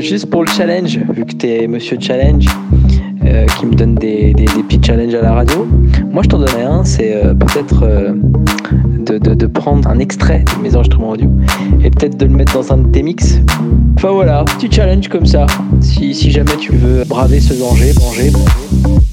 juste pour le challenge, vu que t'es monsieur challenge, euh, qui me donne des, des, petits challenges à la radio, moi je t'en donnais un, c'est euh, peut-être euh, de, de, prendre un extrait de mes enregistrements audio et peut-être de le mettre dans un de tes mix. Enfin voilà, petit challenge comme ça. Si, si jamais tu veux braver ce danger, danger, danger.